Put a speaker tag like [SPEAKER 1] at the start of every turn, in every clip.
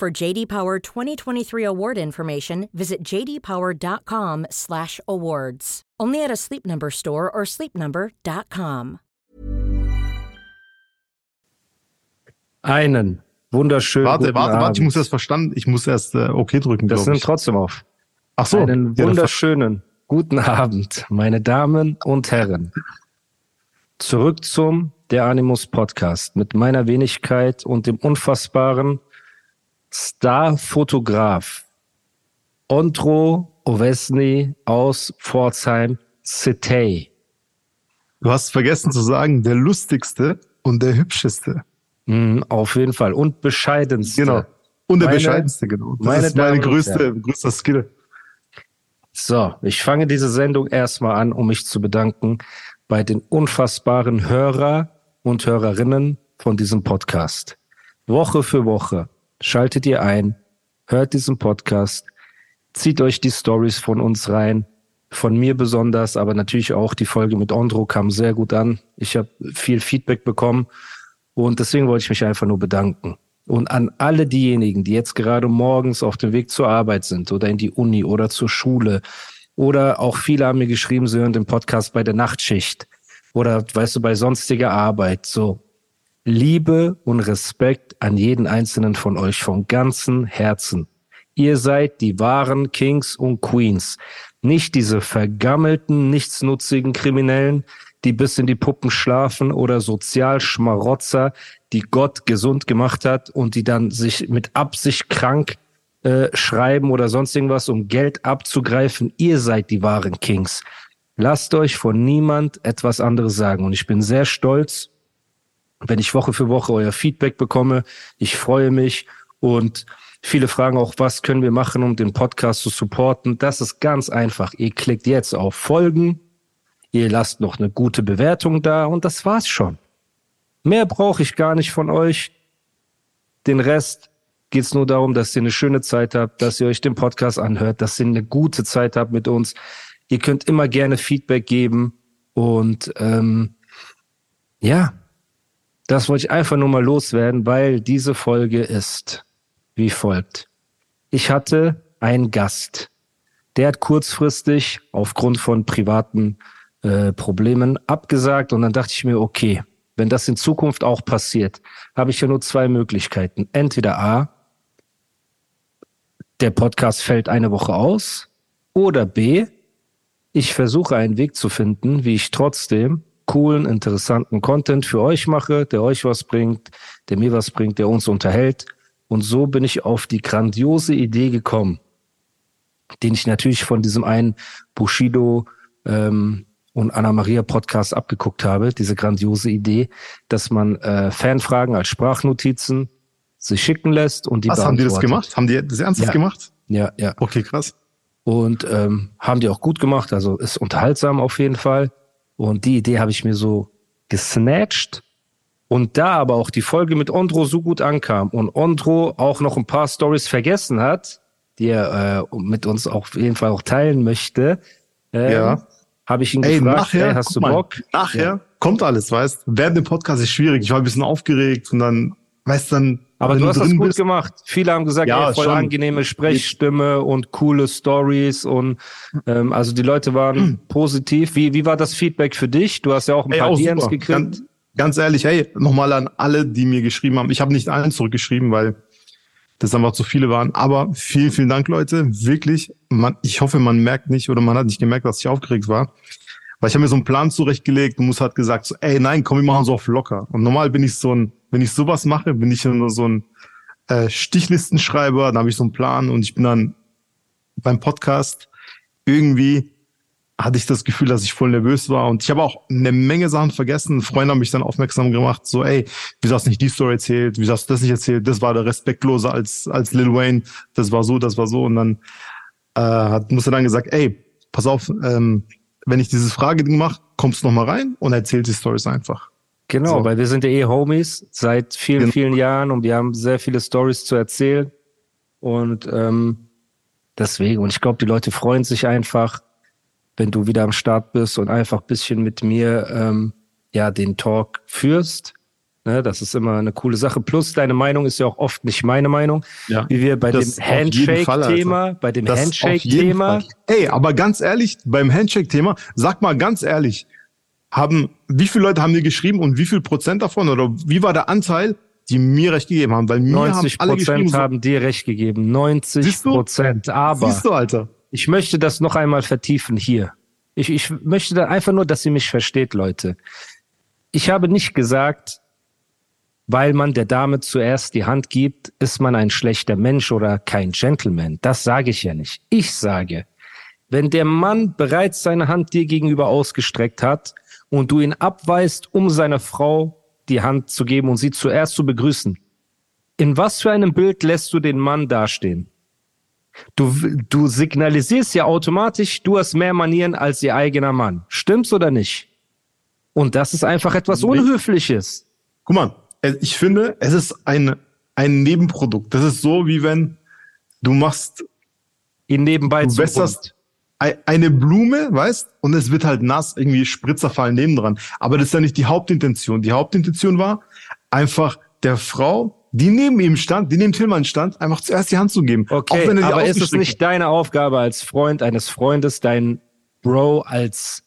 [SPEAKER 1] For JD Power 2023 award information, visit jdpower.com/awards. Only at a Sleep Number store or sleepnumber.com.
[SPEAKER 2] Einen wunderschönen
[SPEAKER 3] Warte,
[SPEAKER 2] guten
[SPEAKER 3] warte,
[SPEAKER 2] Abend.
[SPEAKER 3] warte, ich muss erst verstanden. Ich muss erst äh, okay drücken,
[SPEAKER 2] Das nimmt
[SPEAKER 3] ich.
[SPEAKER 2] trotzdem auf.
[SPEAKER 3] Ach so.
[SPEAKER 2] Einen wunderschönen guten Abend, meine Damen und Herren. Zurück zum Der Animus Podcast mit meiner Wenigkeit und dem unfassbaren Starfotograf Ondro Ovesny aus Pforzheim City.
[SPEAKER 3] Du hast vergessen zu sagen, der lustigste und der hübscheste.
[SPEAKER 2] Mhm, auf jeden Fall. Und bescheidenste.
[SPEAKER 3] Genau. Und der
[SPEAKER 2] Meine-
[SPEAKER 3] bescheidenste, genau. Das
[SPEAKER 2] meine
[SPEAKER 3] ist meine
[SPEAKER 2] Damen
[SPEAKER 3] größte, größter Skill.
[SPEAKER 2] So, ich fange diese Sendung erstmal an, um mich zu bedanken bei den unfassbaren Hörer und Hörerinnen von diesem Podcast. Woche für Woche schaltet ihr ein, hört diesen Podcast, zieht euch die Stories von uns rein, von mir besonders, aber natürlich auch die Folge mit Ondro kam sehr gut an. Ich habe viel Feedback bekommen und deswegen wollte ich mich einfach nur bedanken. Und an alle diejenigen, die jetzt gerade morgens auf dem Weg zur Arbeit sind oder in die Uni oder zur Schule oder auch viele haben mir geschrieben, sie hören den Podcast bei der Nachtschicht oder weißt du, bei sonstiger Arbeit. So, Liebe und Respekt an jeden einzelnen von euch von ganzem Herzen. Ihr seid die wahren Kings und Queens. Nicht diese vergammelten, nichtsnutzigen Kriminellen, die bis in die Puppen schlafen oder Sozialschmarotzer, die Gott gesund gemacht hat und die dann sich mit Absicht krank äh, schreiben oder sonst irgendwas, um Geld abzugreifen. Ihr seid die wahren Kings. Lasst euch von niemand etwas anderes sagen. Und ich bin sehr stolz, wenn ich Woche für Woche euer Feedback bekomme. Ich freue mich und viele fragen auch, was können wir machen, um den Podcast zu supporten. Das ist ganz einfach. Ihr klickt jetzt auf Folgen, ihr lasst noch eine gute Bewertung da und das war's schon. Mehr brauche ich gar nicht von euch. Den Rest geht's nur darum, dass ihr eine schöne Zeit habt, dass ihr euch den Podcast anhört, dass ihr eine gute Zeit habt mit uns. Ihr könnt immer gerne Feedback geben und ähm, ja, das wollte ich einfach nur mal loswerden, weil diese Folge ist wie folgt. Ich hatte einen Gast, der hat kurzfristig aufgrund von privaten äh, Problemen abgesagt und dann dachte ich mir, okay, wenn das in Zukunft auch passiert, habe ich ja nur zwei Möglichkeiten. Entweder A, der Podcast fällt eine Woche aus oder B, ich versuche einen Weg zu finden, wie ich trotzdem coolen, interessanten Content für euch mache, der euch was bringt, der mir was bringt, der uns unterhält. Und so bin ich auf die grandiose Idee gekommen, den ich natürlich von diesem einen Bushido ähm, und Anna Maria Podcast abgeguckt habe, diese grandiose Idee, dass man äh, Fanfragen als Sprachnotizen sich schicken lässt und die
[SPEAKER 3] Was, haben die das gemacht? Haben die das ernsthaft
[SPEAKER 2] Ja.
[SPEAKER 3] gemacht?
[SPEAKER 2] Ja, ja.
[SPEAKER 3] Okay, krass.
[SPEAKER 2] Und ähm, haben die auch gut gemacht, also ist unterhaltsam auf jeden Fall. Und die Idee habe ich mir so gesnatcht. Und da aber auch die Folge mit Ondro so gut ankam und Ondro auch noch ein paar Stories vergessen hat, die er äh, mit uns auch auf jeden Fall auch teilen möchte, ähm,
[SPEAKER 3] Ja.
[SPEAKER 2] habe ich ihn
[SPEAKER 3] Ey,
[SPEAKER 2] gefragt,
[SPEAKER 3] nachher,
[SPEAKER 2] ey, hast du
[SPEAKER 3] mal,
[SPEAKER 2] Bock?
[SPEAKER 3] Nachher
[SPEAKER 2] Ja.
[SPEAKER 3] kommt alles, weißt Während dem Podcast ist schwierig. Ich war ein bisschen aufgeregt und dann, weißt dann,
[SPEAKER 2] Aber du hast das gut
[SPEAKER 3] bist-
[SPEAKER 2] gemacht. Viele haben gesagt,
[SPEAKER 3] Ja,
[SPEAKER 2] ey, voll
[SPEAKER 3] schon.
[SPEAKER 2] angenehme Sprechstimme und coole Stories und ähm, also die Leute waren positiv. Wie, wie war das Feedback für dich? Du hast ja auch ein
[SPEAKER 3] Ey,
[SPEAKER 2] paar
[SPEAKER 3] auch
[SPEAKER 2] DMs
[SPEAKER 3] super.
[SPEAKER 2] gekriegt.
[SPEAKER 3] Ganz, ganz ehrlich, hey, nochmal an alle, die mir geschrieben haben. Ich habe nicht allen zurückgeschrieben, weil das einfach zu viele waren. Aber vielen, vielen Dank, Leute. Wirklich. Man, ich hoffe, man merkt nicht oder man hat nicht gemerkt, dass ich aufgeregt war. Weil ich habe mir so einen Plan zurechtgelegt und muss hat gesagt, so, ey, nein, komm, wir machen so auf locker. Und normal bin ich so ein, wenn ich sowas mache, bin ich nur so ein äh, Stichlistenschreiber, dann habe ich so einen Plan und ich bin dann beim Podcast. Irgendwie hatte ich das Gefühl, dass ich voll nervös war und ich habe auch eine Menge Sachen vergessen. Freunde haben mich dann aufmerksam gemacht, so ey, wieso hast du nicht die Story erzählt, wieso hast du das nicht erzählt, das war der Respektlose als, als Lil Wayne, das war so, das war so. Und dann äh, hat, musste dann gesagt, ey, pass auf, ähm, wenn ich dieses Frageding mache, kommst du noch mal rein und erzählst die Stories einfach.
[SPEAKER 2] Genau, so. weil wir sind ja eh Homies seit vielen, genau. vielen Jahren und wir haben sehr viele Stories zu erzählen und ähm, deswegen, und ich glaube, die Leute freuen sich einfach, wenn du wieder am Start bist und einfach bisschen mit mir ähm, ja den Talk führst. Ne, das ist immer eine coole Sache. Plus deine Meinung ist ja auch oft nicht meine Meinung. Ja. Wie wir bei dem Handshake-Thema, bei dem Handshake-Thema.
[SPEAKER 3] Ey, aber ganz ehrlich, beim Handshake-Thema, sag mal ganz ehrlich, haben, wie viele Leute haben dir geschrieben und wie viel Prozent davon oder wie war der Anteil, die mir recht gegeben haben?
[SPEAKER 2] Weil mir 90 haben Prozent haben dir recht gegeben. 90 Prozent. Aber.
[SPEAKER 3] Siehst du, Alter?
[SPEAKER 2] Ich möchte das noch einmal vertiefen hier. Ich, ich möchte da einfach nur, dass ihr mich versteht, Leute. Ich habe nicht gesagt, weil man der Dame zuerst die Hand gibt, ist man ein schlechter Mensch oder kein Gentleman. Das sage ich ja nicht. Ich sage, wenn der Mann bereits seine Hand dir gegenüber ausgestreckt hat und du ihn abweist, um seiner Frau die Hand zu geben und sie zuerst zu begrüßen, in was für einem Bild lässt du den Mann dastehen? Du, du signalisierst ja automatisch, du hast mehr Manieren als ihr eigener Mann. Stimmt's oder nicht? Und das ist einfach etwas Unhöfliches.
[SPEAKER 3] Guck mal, ich finde, es ist ein, ein Nebenprodukt. Das ist so, wie wenn du machst
[SPEAKER 2] ihn nebenbei
[SPEAKER 3] du wässerst eine Blume, weißt, und es wird halt nass, irgendwie Spritzer fallen nebendran. Aber das ist ja nicht die Hauptintention. Die Hauptintention war einfach der Frau die neben ihm stand, die neben Tillmann stand, einfach zuerst die Hand zu geben.
[SPEAKER 2] Okay, aber ist es nicht deine Aufgabe als Freund eines Freundes, deinen Bro als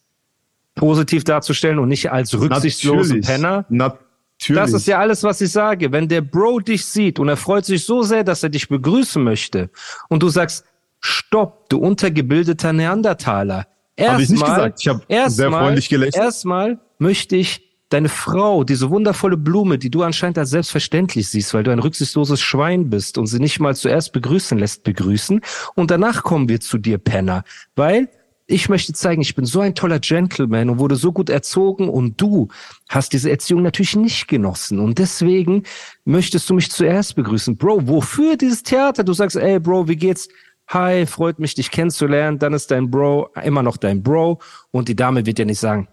[SPEAKER 2] positiv darzustellen und nicht als rücksichtslosen Penner?
[SPEAKER 3] Natürlich.
[SPEAKER 2] Das ist ja alles, was ich sage. Wenn der Bro dich sieht und er freut sich so sehr, dass er dich begrüßen möchte und du sagst, stopp, du untergebildeter Neandertaler.
[SPEAKER 3] Erstmal, hab ich nicht gesagt. Ich habe sehr freundlich gelächelt.
[SPEAKER 2] Erstmal möchte ich deine Frau, diese wundervolle Blume, die du anscheinend als selbstverständlich siehst, weil du ein rücksichtsloses Schwein bist und sie nicht mal zuerst begrüßen lässt, begrüßen. Und danach kommen wir zu dir, Penner. Weil ich möchte zeigen, ich bin so ein toller Gentleman und wurde so gut erzogen und du hast diese Erziehung natürlich nicht genossen und deswegen möchtest du mich zuerst begrüßen. Bro, wofür dieses Theater? Du sagst, ey Bro, wie geht's? Hi, freut mich, dich kennenzulernen. Dann ist dein Bro immer noch dein Bro und die Dame wird ja nicht sagen,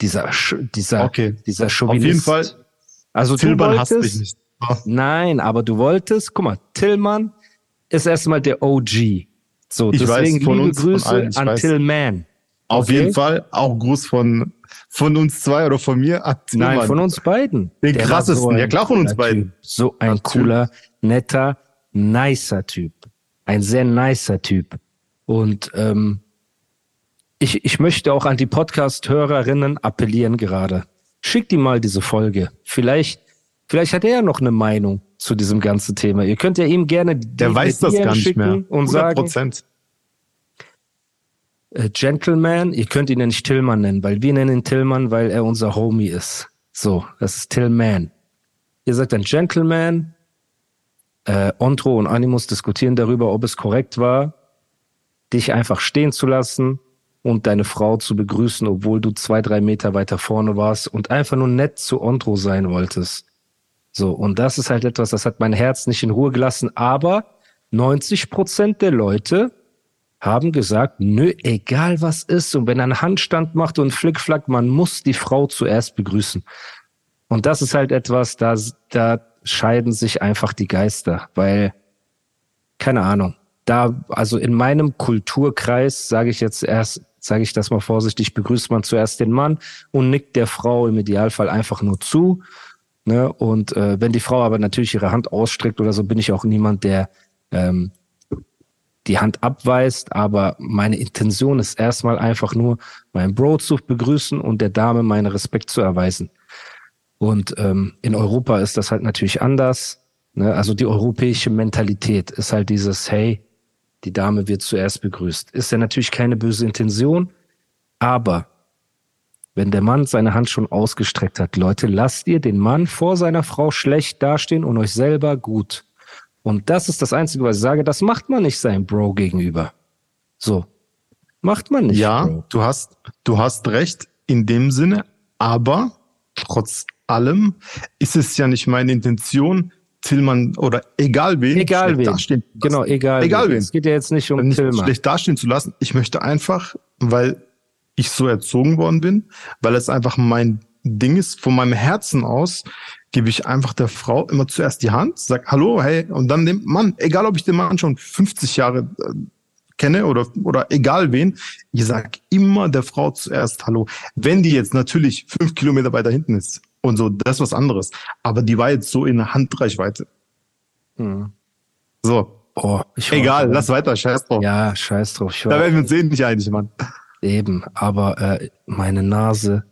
[SPEAKER 2] dieser, dieser, okay. dieser Chauvinist.
[SPEAKER 3] Auf jeden Fall.
[SPEAKER 2] Also Tillmann du wolltest, hasst nicht. Nein, aber du wolltest, guck mal, Tillmann ist erstmal der OG. So, ich deswegen weiß, von liebe uns, Grüße allen, an weiß. Tillman.
[SPEAKER 3] Auf okay? jeden Fall auch Gruß von, von uns zwei oder von mir.
[SPEAKER 2] Nein, von uns beiden.
[SPEAKER 3] Den der krassesten, so ja klar von uns beiden.
[SPEAKER 2] Typ. So ein cooler, netter, nicer Typ. Ein sehr nicer Typ. Und ähm, ich, ich möchte auch an die Podcast-Hörerinnen appellieren gerade. Schickt ihm mal diese Folge. Vielleicht, vielleicht hat er ja noch eine Meinung zu diesem ganzen Thema. Ihr könnt ja ihm gerne
[SPEAKER 3] Der weiß das gar nicht mehr.
[SPEAKER 2] und 100%. sagen, äh, Gentleman, ihr könnt ihn ja nicht Tillmann nennen, weil wir nennen ihn Tillmann, weil er unser Homie ist. So, das ist Tillman. Ihr sagt dann Gentleman, äh, Ontro und Animus diskutieren darüber, ob es korrekt war, dich einfach stehen zu lassen, und deine Frau zu begrüßen, obwohl du zwei, drei Meter weiter vorne warst und einfach nur nett zu Ondro sein wolltest. So, und das ist halt etwas, das hat mein Herz nicht in Ruhe gelassen, aber 90 Prozent der Leute haben gesagt, nö, egal was ist, und wenn er einen Handstand macht und Flickflack, man muss die Frau zuerst begrüßen. Und das ist halt etwas, da, da scheiden sich einfach die Geister, weil, keine Ahnung, da, also in meinem Kulturkreis, sage ich jetzt erst, sage ich das mal vorsichtig, begrüßt man zuerst den Mann und nickt der Frau im Idealfall einfach nur zu. Ne? Und äh, wenn die Frau aber natürlich ihre Hand ausstreckt oder so, bin ich auch niemand, der ähm, die Hand abweist. Aber meine Intention ist erstmal einfach nur, meinen Bro zu begrüßen und der Dame meinen Respekt zu erweisen. Und ähm, in Europa ist das halt natürlich anders. Ne? Also die europäische Mentalität ist halt dieses, hey, die Dame wird zuerst begrüßt. Ist ja natürlich keine böse Intention, aber wenn der Mann seine Hand schon ausgestreckt hat, Leute, lasst ihr den Mann vor seiner Frau schlecht dastehen und euch selber gut. Und das ist das Einzige, was ich sage, das macht man nicht seinem Bro gegenüber. So. Macht man nicht.
[SPEAKER 3] Ja,
[SPEAKER 2] Bro.
[SPEAKER 3] du hast, du hast recht in dem Sinne, aber trotz allem ist es ja nicht meine Intention, Tillmann oder egal wen,
[SPEAKER 2] Egal wen.
[SPEAKER 3] dastehen.
[SPEAKER 2] Genau, egal.
[SPEAKER 3] Egal wen.
[SPEAKER 2] Es geht ja jetzt nicht um
[SPEAKER 3] nicht
[SPEAKER 2] Tillmann.
[SPEAKER 3] schlecht dastehen zu lassen. Ich möchte einfach, weil ich so erzogen worden bin, weil es einfach mein Ding ist, von meinem Herzen aus, gebe ich einfach der Frau immer zuerst die Hand, sag Hallo, hey, und dann dem Mann, egal ob ich den Mann schon 50 Jahre äh, kenne oder, oder egal wen, ich sag immer der Frau zuerst Hallo. Wenn die jetzt natürlich fünf Kilometer weiter hinten ist und so, das ist was anderes. Aber die war jetzt so in Handreichweite.
[SPEAKER 2] Hm.
[SPEAKER 3] So,
[SPEAKER 2] Oh, ich
[SPEAKER 3] egal,
[SPEAKER 2] war-
[SPEAKER 3] lass weiter, scheiß drauf.
[SPEAKER 2] Ja, scheiß drauf.
[SPEAKER 3] Da werden wir uns sehen nicht einig, Mann.
[SPEAKER 2] eben, aber äh, meine Nase,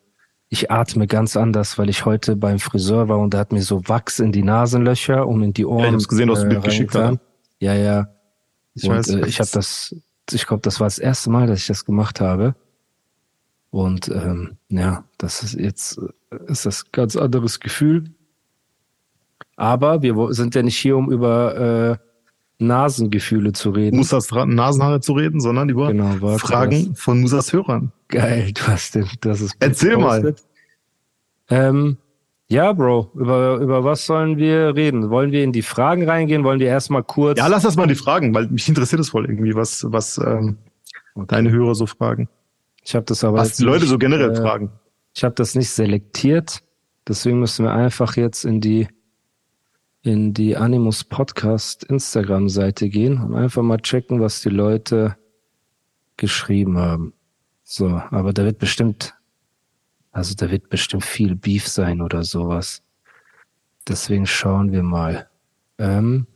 [SPEAKER 2] ich atme ganz anders, weil ich heute beim Friseur war und der hat mir so Wachs in die Nasenlöcher und in die Ohren.
[SPEAKER 3] ich hab's gesehen, du hast ein Bild geschickt,
[SPEAKER 2] reingetan. Ja, ja.
[SPEAKER 3] Ich
[SPEAKER 2] und
[SPEAKER 3] weiß.
[SPEAKER 2] äh, ich habe das, ich glaube, das war das erste Mal, dass ich das gemacht habe. Und ähm, ja, das ist jetzt äh, ist das ein ganz anderes Gefühl. Aber wir sind ja nicht hier, um über äh, Nasengefühle zu reden.
[SPEAKER 3] Musas Nasenhaare zu reden, sondern über
[SPEAKER 2] Genau, warte,
[SPEAKER 3] Fragen von Musas Hörern.
[SPEAKER 2] Geil, du hast den, das ist
[SPEAKER 3] Erzähl mal.
[SPEAKER 2] Ähm, ja, Bro, über, über was sollen wir reden? Wollen wir in die Fragen reingehen? Wollen wir erstmal kurz.
[SPEAKER 3] Ja, lass das mal die Fragen, weil mich interessiert es voll irgendwie, was, was ähm, deine Hörer so fragen.
[SPEAKER 2] ich habe das aber
[SPEAKER 3] Was die Leute
[SPEAKER 2] nicht,
[SPEAKER 3] so generell
[SPEAKER 2] äh,
[SPEAKER 3] fragen.
[SPEAKER 2] Ich habe das nicht selektiert, deswegen müssen wir einfach jetzt in die in die Animus Podcast Instagram Seite gehen und einfach mal checken, was die Leute geschrieben haben. So, aber da wird bestimmt also da wird bestimmt viel Beef sein oder sowas. Deswegen schauen wir mal. Ähm,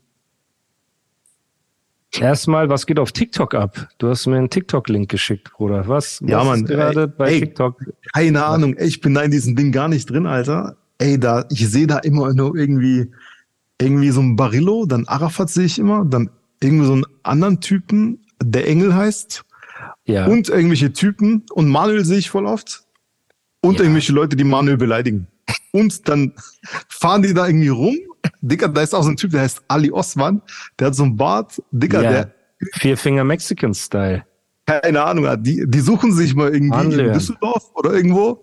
[SPEAKER 2] erstmal, was geht auf TikTok ab? Du hast mir einen TikTok-Link geschickt, Bruder. Was?
[SPEAKER 3] Ja,
[SPEAKER 2] was
[SPEAKER 3] Mann,
[SPEAKER 2] gerade bei
[SPEAKER 3] ey.
[SPEAKER 2] TikTok?
[SPEAKER 3] Keine Ahnung, ey, ich bin da in diesem Ding gar nicht drin, Alter. Ey, da, ich sehe da immer nur irgendwie, irgendwie so ein Barillo, dann Arafat sehe ich immer, dann irgendwie so einen anderen Typen, der Engel heißt,
[SPEAKER 2] Ja.
[SPEAKER 3] und irgendwelche Typen und Manuel sehe ich voll oft und
[SPEAKER 2] Ja.
[SPEAKER 3] irgendwelche Leute, die Manuel beleidigen. Und dann fahren die da irgendwie rum. Dicker, da ist auch so ein Typ, der heißt Ali Osman, der hat so einen Bart. Dicker,
[SPEAKER 2] ja.
[SPEAKER 3] der,
[SPEAKER 2] Vier Finger Mexican Style.
[SPEAKER 3] keine Ahnung hat, die, die suchen sich mal irgendwie
[SPEAKER 2] Anlernen.
[SPEAKER 3] in Düsseldorf oder irgendwo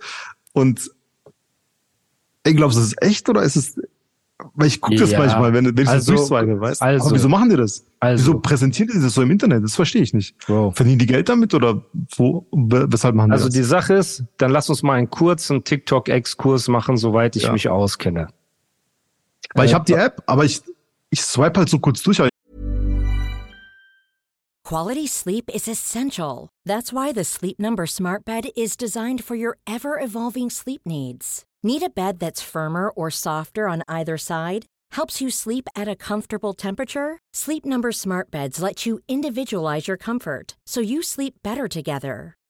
[SPEAKER 3] und du, das ist echt oder ist es, weil ich gucke das
[SPEAKER 2] Ja,
[SPEAKER 3] manchmal, wenn, wenn ich
[SPEAKER 2] also-
[SPEAKER 3] das durchswipe, weißt
[SPEAKER 2] also-
[SPEAKER 3] Aber wieso machen die das?
[SPEAKER 2] also-
[SPEAKER 3] wieso präsentieren die das so im Internet? Das verstehe ich nicht.
[SPEAKER 2] Bro.
[SPEAKER 3] Verdienen die Geld damit oder wo, we- weshalb machen die
[SPEAKER 2] Also
[SPEAKER 3] das?
[SPEAKER 2] die Sache ist, dann lass uns mal einen kurzen TikTok-Exkurs machen, soweit ich
[SPEAKER 3] Ja.
[SPEAKER 2] mich auskenne.
[SPEAKER 3] Weil ich
[SPEAKER 2] Äh,
[SPEAKER 3] habe die App, aber ich, ich swipe halt so kurz durch.
[SPEAKER 1] Quality sleep is essential. That's why the Sleep Number Smart Bed is designed for your ever evolving sleep needs. Need a bed that's firmer or softer on either side? Helps you sleep at a comfortable temperature? Sleep Number Smart Beds let you individualize your comfort so you sleep better together.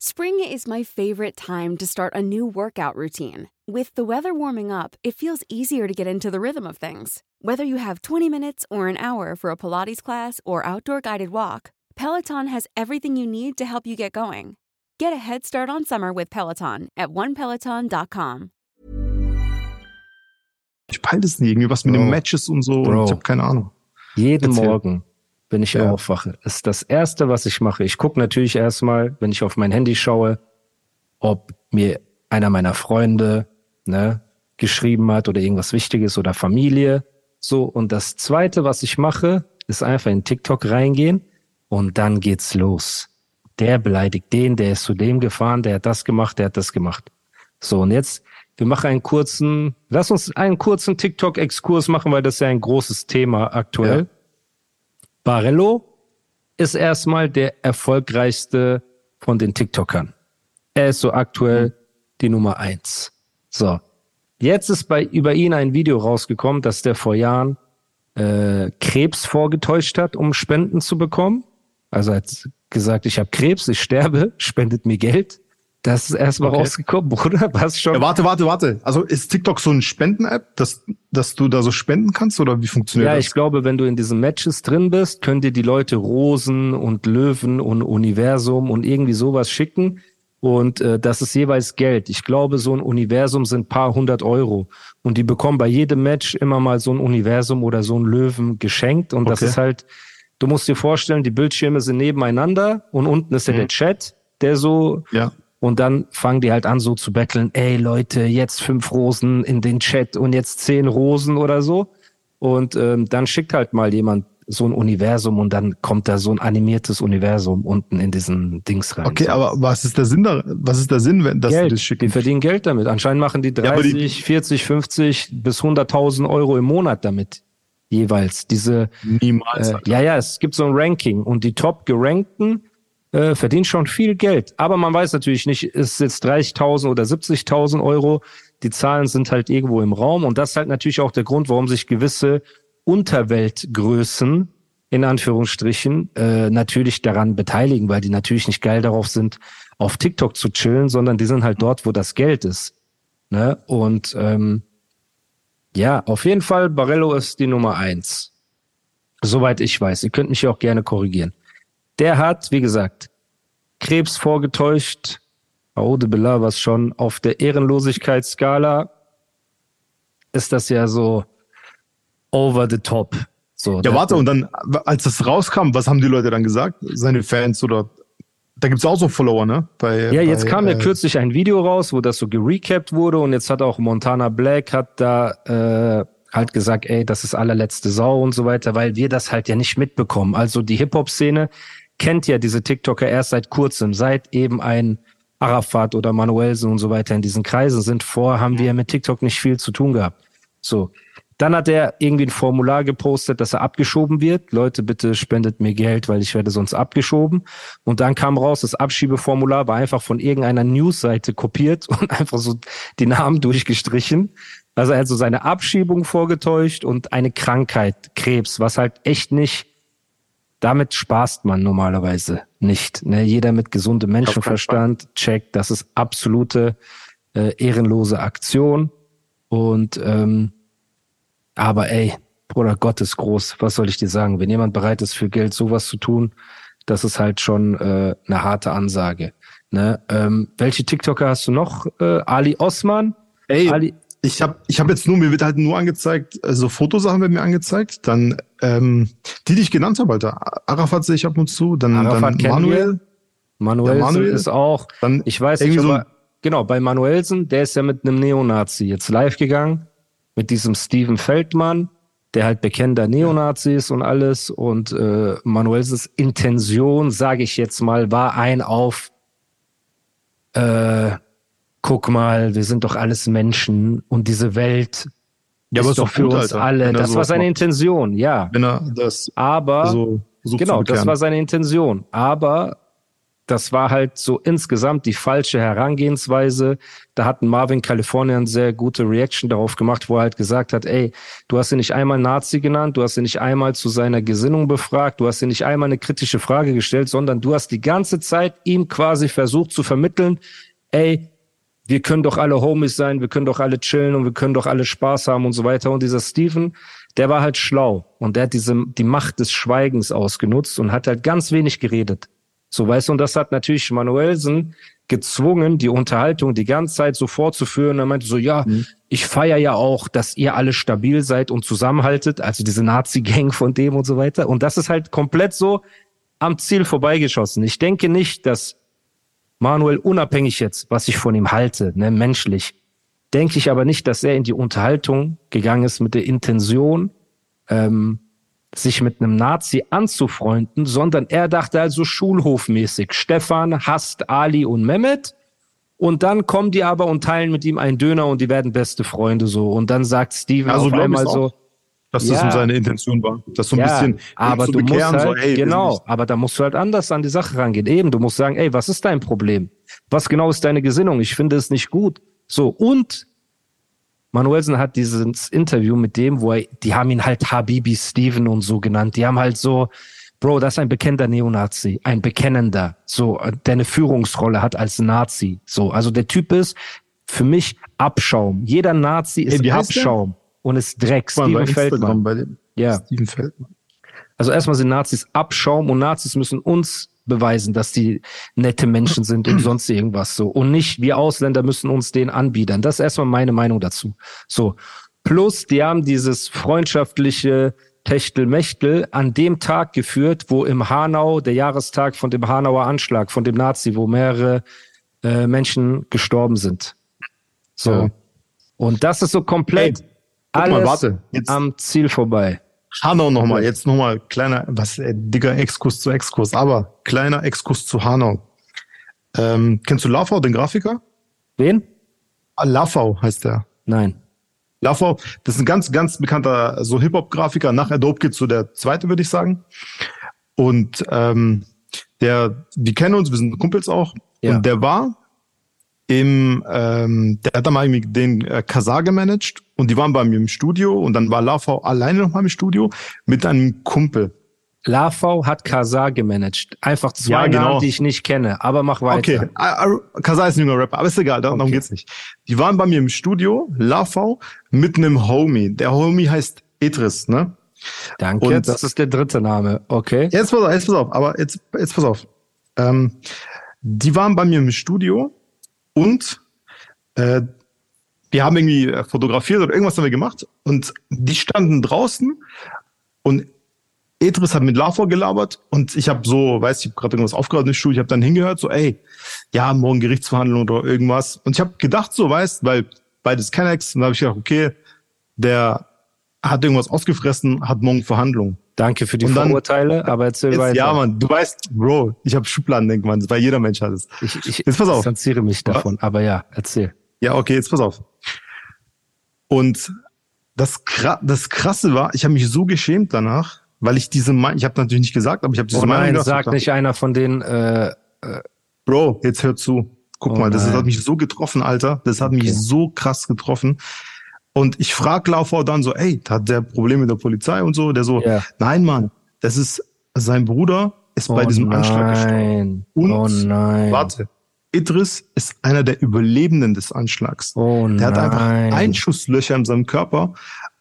[SPEAKER 4] Spring is my favorite time to start a new workout routine. With the weather warming up, it feels easier to get into the rhythm of things. Whether you have 20 minutes or an hour for a Pilates class or outdoor guided walk, Peloton has everything you need to help you get going. Get a head start on summer with Peloton at onepeloton.com.
[SPEAKER 3] ich peile das nie. Irgendwie was mit
[SPEAKER 2] Bro.
[SPEAKER 3] den Matches und so.
[SPEAKER 2] Bro.
[SPEAKER 3] Und ich habe keine Ahnung.
[SPEAKER 2] Jeden
[SPEAKER 3] Erzähl.
[SPEAKER 2] Morgen, wenn ich
[SPEAKER 3] Ja.
[SPEAKER 2] aufwache, ist das Erste, was ich mache. Ich gucke natürlich erstmal, wenn ich auf mein Handy schaue, ob mir einer meiner Freunde ne, geschrieben hat oder irgendwas Wichtiges oder Familie. So, und das Zweite, was ich mache, ist einfach in TikTok reingehen und dann geht's los. Der beleidigt den, der ist zu dem gefahren, der hat das gemacht, der hat das gemacht. So, und jetzt, wir machen einen kurzen, lass uns einen kurzen TikTok-Exkurs machen, weil das ist ja ein großes Thema aktuell.
[SPEAKER 3] Ja.
[SPEAKER 2] Barello ist erstmal der erfolgreichste von den TikTokern. Er ist so aktuell die Nummer eins. So. Jetzt ist bei, über ihn ein Video rausgekommen, dass der vor Jahren äh, Krebs vorgetäuscht hat, um Spenden zu bekommen. Also er hat gesagt, ich habe Krebs, ich sterbe, spendet mir Geld. Das ist erstmal
[SPEAKER 3] Okay.
[SPEAKER 2] rausgekommen, Bruder. Was schon?
[SPEAKER 3] Ja, warte, warte, warte. Also ist TikTok so ein Spenden-App? Das, dass du da so spenden kannst oder wie funktioniert
[SPEAKER 2] Ja,
[SPEAKER 3] das?
[SPEAKER 2] ich glaube, wenn du in diesen Matches drin bist, können dir die Leute Rosen und Löwen und Universum und irgendwie sowas schicken. Und äh, das ist jeweils Geld. Ich glaube, so ein Universum sind paar hundert Euro. Und die bekommen bei jedem Match immer mal so ein Universum oder so ein Löwen geschenkt. Und das
[SPEAKER 3] Okay.
[SPEAKER 2] ist halt, du musst dir vorstellen, die Bildschirme sind nebeneinander und unten ist ja
[SPEAKER 3] Mhm.
[SPEAKER 2] der Chat, der so
[SPEAKER 3] Ja.
[SPEAKER 2] Und dann fangen die halt an so zu betteln, ey Leute, jetzt fünf Rosen in den Chat und jetzt zehn Rosen oder so. Und ähm, dann schickt halt mal jemand so ein Universum und dann kommt da so ein animiertes Universum unten in diesen Dings rein.
[SPEAKER 3] Okay,
[SPEAKER 2] so.
[SPEAKER 3] aber was ist der Sinn da, was ist der Sinn, wenn dass die
[SPEAKER 2] Geld,
[SPEAKER 3] das
[SPEAKER 2] die
[SPEAKER 3] schicken?
[SPEAKER 2] verdienen Geld damit. Anscheinend machen die 30,
[SPEAKER 3] Ja, die-
[SPEAKER 2] 40, 50 bis 100.000 Euro im Monat damit jeweils. Diese
[SPEAKER 3] Niemals.
[SPEAKER 2] äh, ja, ja, es gibt so ein Ranking und die top gerankten äh, verdienen schon viel Geld. Aber man weiß natürlich nicht, ist jetzt 30.000 oder 70.000 Euro. Die Zahlen sind halt irgendwo im Raum und das ist halt natürlich auch der Grund, warum sich gewisse Unterweltgrößen in Anführungsstrichen äh, natürlich daran beteiligen, weil die natürlich nicht geil darauf sind, auf TikTok zu chillen, sondern die sind halt dort, wo das Geld ist. Ne? Und ähm, ja, auf jeden Fall, Barello ist die Nummer eins. Soweit ich weiß. Ihr könnt mich ja auch gerne korrigieren. Der hat, wie gesagt, Krebs vorgetäuscht. Aude was schon auf der Ehrenlosigkeitsskala ist das ja so over the top. So,
[SPEAKER 3] Ja, warte, und dann, als das rauskam, was haben die Leute dann gesagt? Seine Fans oder da gibt's auch so Follower, ne? Bei,
[SPEAKER 2] Ja, jetzt
[SPEAKER 3] bei,
[SPEAKER 2] kam ja
[SPEAKER 3] äh,
[SPEAKER 2] kürzlich ein Video raus, wo das so gerecapt wurde und jetzt hat auch Montana Black hat da äh, halt gesagt, ey, das ist allerletzte Sau und so weiter, weil wir das halt ja nicht mitbekommen. Also die Hip-Hop-Szene kennt ja diese TikToker erst seit kurzem, seit eben ein Arafat oder Manuelsen und so weiter in diesen Kreisen sind. Vorher haben wir ja mit TikTok nicht viel zu tun gehabt. So. Dann hat er irgendwie ein Formular gepostet, dass er abgeschoben wird. Leute, bitte spendet mir Geld, weil ich werde sonst abgeschoben. Und dann kam raus, das Abschiebeformular war einfach von irgendeiner Newsseite kopiert und einfach so die Namen durchgestrichen. Also er hat so seine Abschiebung vorgetäuscht und eine Krankheit, Krebs, was halt echt nicht, damit spaßt man normalerweise nicht. Ne? Jeder mit gesundem Menschenverstand checkt, das ist absolute äh, ehrenlose Aktion. Und ähm, aber ey, Bruder, Gott ist groß. Was soll ich dir sagen? Wenn jemand bereit ist, für Geld sowas zu tun, das ist halt schon äh, eine harte Ansage. Ne? Ähm, welche TikToker hast du noch? Äh, Ali Osman?
[SPEAKER 3] Ey,
[SPEAKER 2] Ali,
[SPEAKER 3] ich habe ich hab jetzt nur, mir wird halt nur angezeigt, äh, so Fotosachen werden mir angezeigt, dann ähm, die, die ich genannt habe, Alter. Arafat sehe ich ab und zu, dann,
[SPEAKER 2] Arafat
[SPEAKER 3] dann Manuel,
[SPEAKER 2] Manuelsen
[SPEAKER 3] Ja, Manuel.
[SPEAKER 2] ist auch,
[SPEAKER 3] dann
[SPEAKER 2] ich weiß nicht,
[SPEAKER 3] so
[SPEAKER 2] aber genau, bei Manuelsen, der ist ja mit einem Neonazi jetzt live gegangen, mit diesem Steven Feldmann, der halt bekennender Neonazi ist und alles. Und äh, Manuelsens Intention, sage ich jetzt mal, war ein auf, äh, guck mal, wir sind doch alles Menschen und diese Welt
[SPEAKER 3] Ja,
[SPEAKER 2] ist
[SPEAKER 3] ist
[SPEAKER 2] doch für
[SPEAKER 3] gut,
[SPEAKER 2] uns
[SPEAKER 3] Alter,
[SPEAKER 2] alle. Das war seine
[SPEAKER 3] macht.
[SPEAKER 2] Intention, ja.
[SPEAKER 3] wenn er das
[SPEAKER 2] Aber
[SPEAKER 3] so
[SPEAKER 2] Genau, das war seine Intention. Aber das war halt so insgesamt die falsche Herangehensweise. Da hat Marvin California eine sehr gute Reaction darauf gemacht, wo er halt gesagt hat, ey, du hast ihn nicht einmal Nazi genannt, du hast ihn nicht einmal zu seiner Gesinnung befragt, du hast ihn nicht einmal eine kritische Frage gestellt, sondern du hast die ganze Zeit ihm quasi versucht zu vermitteln, ey, wir können doch alle Homies sein, wir können doch alle chillen und wir können doch alle Spaß haben und so weiter. Und dieser Steven, der war halt schlau und der hat diese, die Macht des Schweigens ausgenutzt und hat halt ganz wenig geredet. So, weißt du, und das hat natürlich Manuelsen gezwungen, die Unterhaltung die ganze Zeit so fortzuführen. Er meinte so, ja, ich feier ja auch, dass ihr alle stabil seid und zusammenhaltet, also diese Nazi-Gang von dem und so weiter. Und das ist halt komplett so am Ziel vorbeigeschossen. Ich denke nicht, dass Manuel unabhängig jetzt, was ich von ihm halte, ne, menschlich, denke ich aber nicht, dass er in die Unterhaltung gegangen ist mit der Intention, ähm, sich mit einem Nazi anzufreunden, sondern er dachte also schulhofmäßig, Stefan hasst Ali und Mehmet und dann kommen die aber und teilen mit ihm einen Döner und die werden beste Freunde so. Und dann sagt Steven
[SPEAKER 3] Also
[SPEAKER 2] auf einmal so,
[SPEAKER 3] dass das
[SPEAKER 2] Ja.
[SPEAKER 3] seine Intention war. Das so ein
[SPEAKER 2] ja,
[SPEAKER 3] bisschen
[SPEAKER 2] aber
[SPEAKER 3] zu
[SPEAKER 2] du musst
[SPEAKER 3] bekehren,
[SPEAKER 2] halt,
[SPEAKER 3] so, hey,
[SPEAKER 2] genau, aber da musst du halt anders an die Sache rangehen. Eben, du musst sagen, ey, was ist dein Problem? Was genau ist deine Gesinnung? Ich finde es nicht gut. So, und Manuelsen hat dieses Interview mit dem, wo er, die haben ihn halt Habibi Steven und so genannt. Die haben halt so, Bro, das ist ein bekennender Neonazi, ein bekennender, so, der eine Führungsrolle hat als Nazi. So, also der Typ ist für mich Abschaum. Jeder Nazi ist
[SPEAKER 3] Hey?
[SPEAKER 2] Abschaum. Und ist Dreck.
[SPEAKER 3] War bei
[SPEAKER 2] Steven Feldmann.
[SPEAKER 3] Bei dem
[SPEAKER 2] Ja.
[SPEAKER 3] Steven Feldmann.
[SPEAKER 2] Also erstmal sind Nazis Abschaum und Nazis müssen uns beweisen, dass die nette Menschen sind und sonst irgendwas so. Und nicht wir Ausländer müssen uns den anbiedern. Das ist erstmal meine Meinung dazu. So. Plus, die haben dieses freundschaftliche Techtelmechtel an dem Tag geführt, wo im Hanau, der Jahrestag von dem Hanauer Anschlag, von dem Nazi, wo mehrere äh, Menschen gestorben sind. So.
[SPEAKER 3] Ja.
[SPEAKER 2] Und das ist so komplett
[SPEAKER 3] Ey, guck mal,
[SPEAKER 2] alles
[SPEAKER 3] warte, jetzt-
[SPEAKER 2] am Ziel vorbei.
[SPEAKER 3] Hanau nochmal, jetzt nochmal kleiner, was, äh, dicker Exkurs zu Exkurs, aber kleiner Exkurs zu Hanau. Ähm, kennst du Lafau, den Grafiker?
[SPEAKER 2] Wen?
[SPEAKER 3] Ah, Lafau heißt der.
[SPEAKER 2] Nein.
[SPEAKER 3] Lafau, das ist ein ganz, ganz bekannter so Hip-Hop-Grafiker. Nach Adobe geht's so der zweite, würde ich sagen. Und ähm, der, die kennen uns, wir sind Kumpels auch.
[SPEAKER 2] Ja.
[SPEAKER 3] Und der war im, ähm, der hat dann mal irgendwie den äh, Kasar gemanagt und die waren bei mir im Studio und dann war Lafau alleine noch mal im Studio mit einem Kumpel.
[SPEAKER 2] Lavau hat Kazar gemanagt. Einfach zwei
[SPEAKER 3] Ja, genau.
[SPEAKER 2] Namen, die ich nicht kenne, aber mach weiter.
[SPEAKER 3] Okay, Ah, ah, Kasar ist ein junger Rapper, aber ist egal, darum
[SPEAKER 2] Okay.
[SPEAKER 3] geht's nicht. Die waren bei mir im Studio, Lafau, mit einem Homie. Der Homie heißt Etris, ne?
[SPEAKER 2] Danke,
[SPEAKER 3] Und-
[SPEAKER 2] das ist der dritte Name. Okay.
[SPEAKER 3] Jetzt pass auf, jetzt pass auf, aber jetzt, jetzt pass auf. Ähm, die waren bei mir im Studio und äh, wir haben irgendwie äh, fotografiert oder irgendwas haben wir gemacht und die standen draußen und Etris hat mit Lafo gelabert und ich habe so, weiß ich, habe gerade irgendwas aufgehört im Studio, ich habe dann hingehört, so, ey, ja, morgen Gerichtsverhandlung oder irgendwas. Und ich habe gedacht, so, weißt, weil beides Kennex, und da habe ich gedacht, okay, der hat irgendwas ausgefressen, hat morgen Verhandlung.
[SPEAKER 2] Danke für die
[SPEAKER 3] Und dann-
[SPEAKER 2] Vorurteile, aber erzähl
[SPEAKER 3] Jetzt,
[SPEAKER 2] weiter.
[SPEAKER 3] ja, Mann, du weißt, Bro, ich habe Schubladendenken, Mann, weil jeder Mensch hat es.
[SPEAKER 2] ich ich
[SPEAKER 3] Jetzt pass auf.
[SPEAKER 2] distanziere mich davon, aber ja, erzähl.
[SPEAKER 3] Ja, okay, jetzt pass auf. Und das, das Krasse war, ich habe mich so geschämt danach, weil ich diese Meinung, ich habe natürlich nicht gesagt, aber ich habe diese
[SPEAKER 2] Oh
[SPEAKER 3] Meinung
[SPEAKER 2] nein,
[SPEAKER 3] gedacht,
[SPEAKER 2] sag
[SPEAKER 3] ich
[SPEAKER 2] nicht einer von den, äh,
[SPEAKER 3] Bro, jetzt hör zu. Guck
[SPEAKER 2] Oh
[SPEAKER 3] mal, das
[SPEAKER 2] nein.
[SPEAKER 3] hat mich so getroffen, Alter. Das hat
[SPEAKER 2] Okay.
[SPEAKER 3] mich so krass getroffen. Und ich frag Laufau dann so, ey, hat der Probleme mit der Polizei und so? Der so,
[SPEAKER 2] Ja.
[SPEAKER 3] nein, Mann, das ist, sein Bruder ist bei
[SPEAKER 2] oh
[SPEAKER 3] diesem Anschlag gestorben.
[SPEAKER 2] nein.
[SPEAKER 3] Und,
[SPEAKER 2] oh nein.
[SPEAKER 3] Warte, Idris ist einer der Überlebenden des Anschlags.
[SPEAKER 2] Oh
[SPEAKER 3] Der hat einfach. Einschusslöcher in seinem Körper.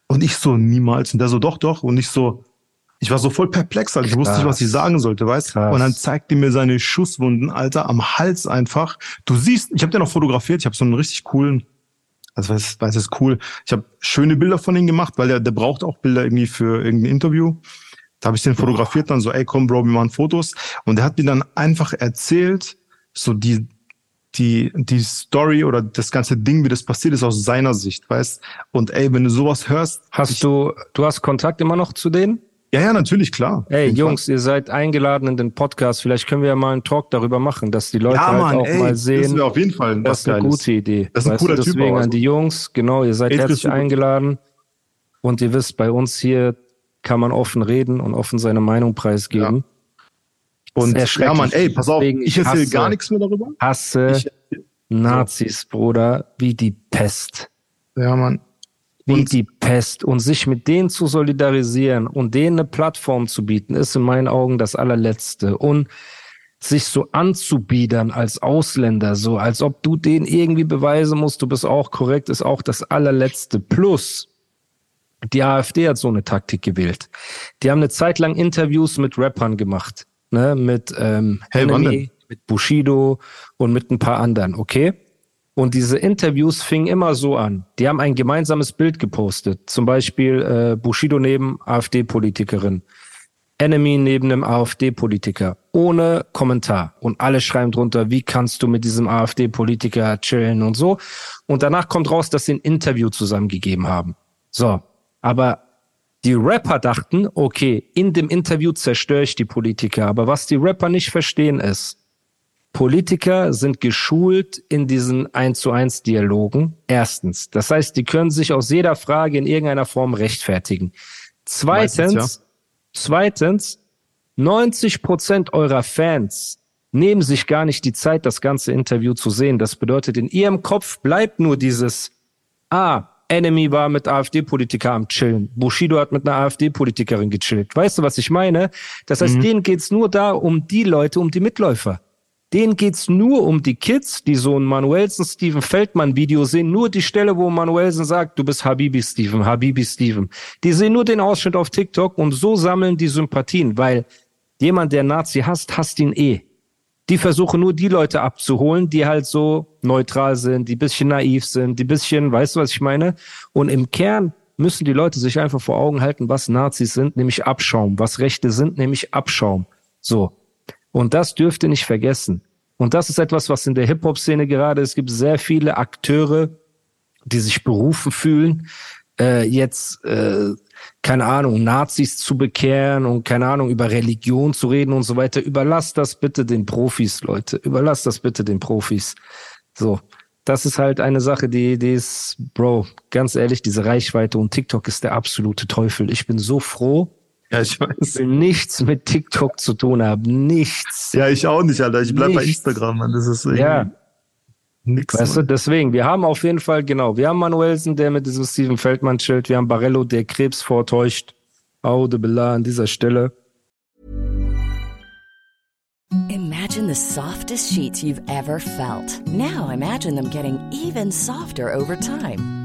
[SPEAKER 3] Und ich so, niemals. Und der so, doch, doch. Und ich so, ich war so voll perplex, Alter. Ich wusste nicht, was ich sagen sollte, weißt
[SPEAKER 2] Krass.
[SPEAKER 3] Und dann zeigt die mir seine Schusswunden, Alter, am Hals einfach. Du siehst, ich habe den noch fotografiert. Ich habe so einen richtig coolen, also weiß, weiß ist cool. Ich habe schöne Bilder von ihm gemacht, weil der, der braucht auch Bilder irgendwie für irgendein Interview. Da habe ich den fotografiert, dann so, ey, komm, Bro, wir machen Fotos. Und der hat mir dann einfach erzählt, so die, die, die Story oder das ganze Ding, wie das passiert ist, aus seiner Sicht, weißt? Und ey, wenn du sowas hörst,
[SPEAKER 2] Hast du, du hast Kontakt immer noch zu denen?
[SPEAKER 3] ja, ja, natürlich, klar.
[SPEAKER 2] Ey, Jungs, ihr seid eingeladen in den Podcast. Vielleicht können wir ja mal einen Talk darüber machen, dass die Leute
[SPEAKER 3] ja,
[SPEAKER 2] halt
[SPEAKER 3] Mann,
[SPEAKER 2] auch
[SPEAKER 3] ey,
[SPEAKER 2] mal
[SPEAKER 3] das
[SPEAKER 2] sehen.
[SPEAKER 3] wäre auf jeden Fall
[SPEAKER 2] Das ist eine
[SPEAKER 3] Geiles.
[SPEAKER 2] gute Idee.
[SPEAKER 3] Das ist ein
[SPEAKER 2] Weißt du,
[SPEAKER 3] cooler Typ
[SPEAKER 2] Deswegen an die Jungs, genau, ihr seid
[SPEAKER 3] Ey,
[SPEAKER 2] herzlich eingeladen. Und ihr wisst, bei uns hier kann man offen reden und offen seine Meinung preisgeben.
[SPEAKER 3] Und ja. Mann, ey, pass auf,
[SPEAKER 2] Deswegen,
[SPEAKER 3] ich erzähle gar nichts mehr darüber.
[SPEAKER 2] Hasse
[SPEAKER 3] Ich,
[SPEAKER 2] Nazis, Bruder, wie die Pest.
[SPEAKER 3] ja, Mann.
[SPEAKER 2] Wie
[SPEAKER 3] Und-
[SPEAKER 2] die Pest. Und sich mit denen zu solidarisieren und denen eine Plattform zu bieten, ist in meinen Augen das allerletzte. Und sich so anzubiedern als Ausländer, so als ob du denen irgendwie beweisen musst, du bist auch korrekt, ist auch das allerletzte. Plus, die AfD hat so eine Taktik gewählt. Die haben eine Zeit lang Interviews mit Rappern gemacht, ne, mit ähm,
[SPEAKER 3] Hey,
[SPEAKER 2] Enemy, mit Bushido und mit ein paar anderen, okay? Und diese Interviews fingen immer so an. Die haben ein gemeinsames Bild gepostet. Zum Beispiel äh, Bushido neben AfD-Politikerin. Enemy neben einem AfD-Politiker. Ohne Kommentar. Und alle schreiben drunter, wie kannst du mit diesem AfD-Politiker chillen und so. Und danach kommt raus, dass sie ein Interview zusammengegeben haben. So. Aber die Rapper dachten, okay, in dem Interview zerstöre ich die Politiker. Aber was die Rapper nicht verstehen ist, Politiker sind geschult in diesen 1 zu 1 Dialogen. Erstens. Das heißt, die können sich aus jeder Frage in irgendeiner Form rechtfertigen. Zweitens,
[SPEAKER 3] Meistens,
[SPEAKER 2] zweitens, 90 Prozent eurer Fans nehmen sich gar nicht die Zeit, das ganze Interview zu sehen. Das bedeutet, in ihrem Kopf bleibt nur dieses, ah, Enemy war mit AfD-Politiker am Chillen. Bushido hat mit einer AfD-Politikerin gechillt. Weißt du, was ich meine? Das heißt, denen geht's nur da um die Leute, um die Mitläufer. Denen geht's nur um die Kids, die so ein Manuelsen Steven Feldmann Video sehen, nur die Stelle, wo Manuelsen sagt, du bist Habibi Steven, Habibi Steven. Die sehen nur den Ausschnitt auf TikTok und so sammeln die Sympathien, weil jemand, der Nazi hasst, hasst ihn eh. Die versuchen nur die Leute abzuholen, die halt so neutral sind, die bisschen naiv sind, die bisschen, weißt du, was ich meine? Und im Kern müssen die Leute sich einfach vor Augen halten, was Nazis sind, nämlich Abschaum, was Rechte sind, nämlich Abschaum. So. Und das dürft ihr nicht vergessen. Und das ist etwas, was in der Hip-Hop-Szene gerade, es gibt sehr viele Akteure, die sich berufen fühlen, äh, jetzt, äh, keine Ahnung, Nazis zu bekehren und keine Ahnung, über Religion zu reden und so weiter. Überlasst das bitte den Profis, Leute. Überlasst das bitte den Profis. So. Das ist halt eine Sache, die, die ist, Bro, ganz ehrlich, diese Reichweite und TikTok ist der absolute Teufel. Ich bin so froh,
[SPEAKER 3] Ja, ich weiß.
[SPEAKER 2] ich will nichts mit TikTok zu tun haben. Nichts.
[SPEAKER 3] Ja, ich auch nicht, Alter. Ich bleib bei
[SPEAKER 2] Nichts.
[SPEAKER 3] Instagram, Mann. Das ist irgendwie
[SPEAKER 2] Ja.
[SPEAKER 3] Nix.
[SPEAKER 2] Weißt du, deswegen, wir haben auf jeden Fall, genau, wir haben Manuelsen, der mit diesem Steven Feldmann chillt, wir haben Barello, der Krebs vortäuscht. Aude Billah an dieser Stelle.
[SPEAKER 5] Imagine the softest sheets you've ever felt. Now imagine them getting even softer over time.